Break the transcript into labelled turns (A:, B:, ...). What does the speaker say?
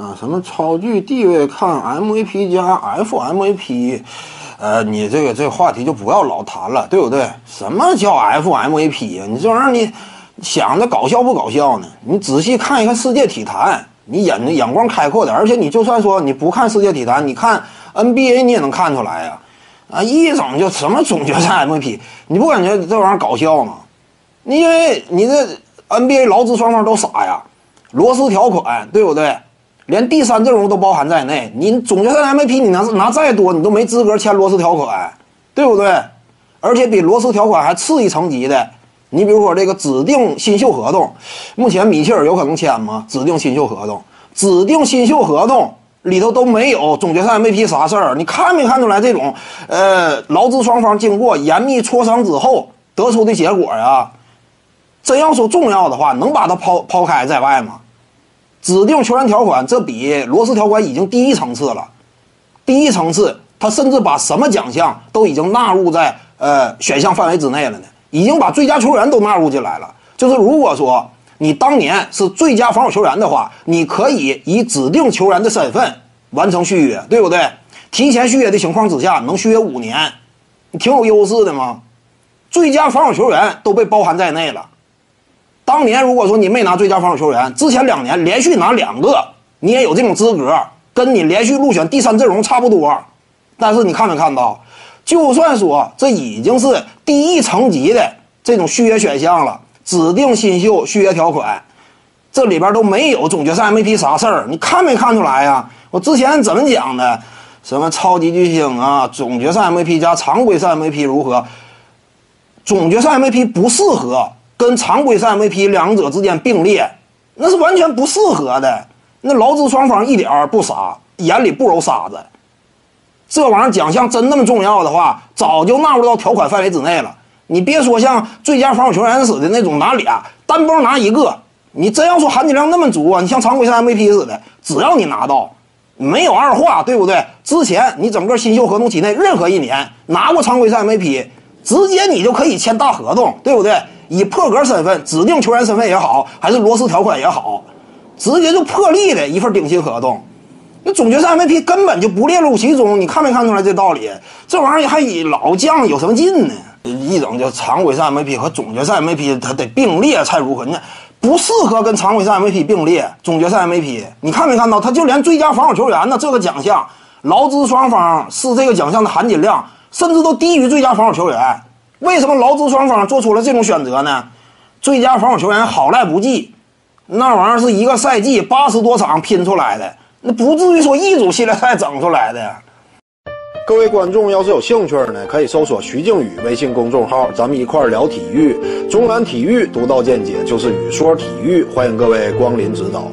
A: 啊，什么超巨地位看 MVP 加 FMVP，呃，你这个这个话题就不要老谈了，对不对？什么叫 FMVP 呀？你这玩意儿你想着搞笑不搞笑呢？你仔细看一看世界体坛，你眼眼光开阔点，而且你就算说你不看世界体坛，你看 NBA 你也能看出来呀。啊，一整就什么总决赛 MVP，你不感觉这玩意儿搞笑吗？你因为你这 NBA 劳资双方都傻呀，罗斯条款对不对？连第三阵容都包含在内，你总决赛 MVP 你拿拿再多，你都没资格签罗斯条款，对不对？而且比罗斯条款还次一层级的，你比如说这个指定新秀合同，目前米切尔有可能签吗？指定新秀合同，指定新秀合同。里头都没有总决赛 MVP 啥事儿，你看没看出来这种呃劳资双方经过严密磋商之后得出的结果呀？真要说重要的话，能把它抛抛开在外吗？指定球员条款这比罗斯条款已经低一层次了，低一层次，他甚至把什么奖项都已经纳入在呃选项范围之内了呢？已经把最佳球员都纳入进来了。就是如果说。你当年是最佳防守球员的话，你可以以指定球员的身份完成续约，对不对？提前续约的情况之下，能续约五年，你挺有优势的吗？最佳防守球员都被包含在内了。当年如果说你没拿最佳防守球员，之前两年连续拿两个，你也有这种资格，跟你连续入选第三阵容差不多。但是你看没看到？就算说这已经是第一层级的这种续约选项了。指定新秀续约条款，这里边都没有总决赛 MVP 啥事儿，你看没看出来呀？我之前怎么讲的？什么超级巨星啊，总决赛 MVP 加常规赛 MVP 如何？总决赛 MVP 不适合跟常规赛 MVP 两者之间并列，那是完全不适合的。那劳资双方一点儿不傻，眼里不揉沙子。这玩意儿奖项真那么重要的话，早就纳入到条款范围之内了。你别说像最佳防守球员似的那种拿俩单包拿一个，你真要说含金量那么足啊，你像常规赛 MVP 似的，只要你拿到，没有二话，对不对？之前你整个新秀合同期内任何一年拿过常规赛 MVP，直接你就可以签大合同，对不对？以破格身份、指定球员身份也好，还是罗斯条款也好，直接就破例的一份顶薪合同。那总决赛 MVP 根本就不列入其中，你看没看出来这道理？这玩意儿还以老将有什么劲呢？一整就常规赛 MVP 和总决赛 MVP，它得并列才如何？你不适合跟常规赛 MVP 并列。总决赛 MVP，你看没看到？他就连最佳防守球员呢这个奖项，劳资双方是这个奖项的含金量，甚至都低于最佳防守球员。为什么劳资双方做出了这种选择呢？最佳防守球员好赖不计，那玩意儿是一个赛季八十多场拼出来的，那不至于说一组系列赛整出来的。
B: 各位观众要是有兴趣呢，可以搜索徐静宇微信公众号，咱们一块儿聊体育。中南体育独到见解就是语说体育，欢迎各位光临指导。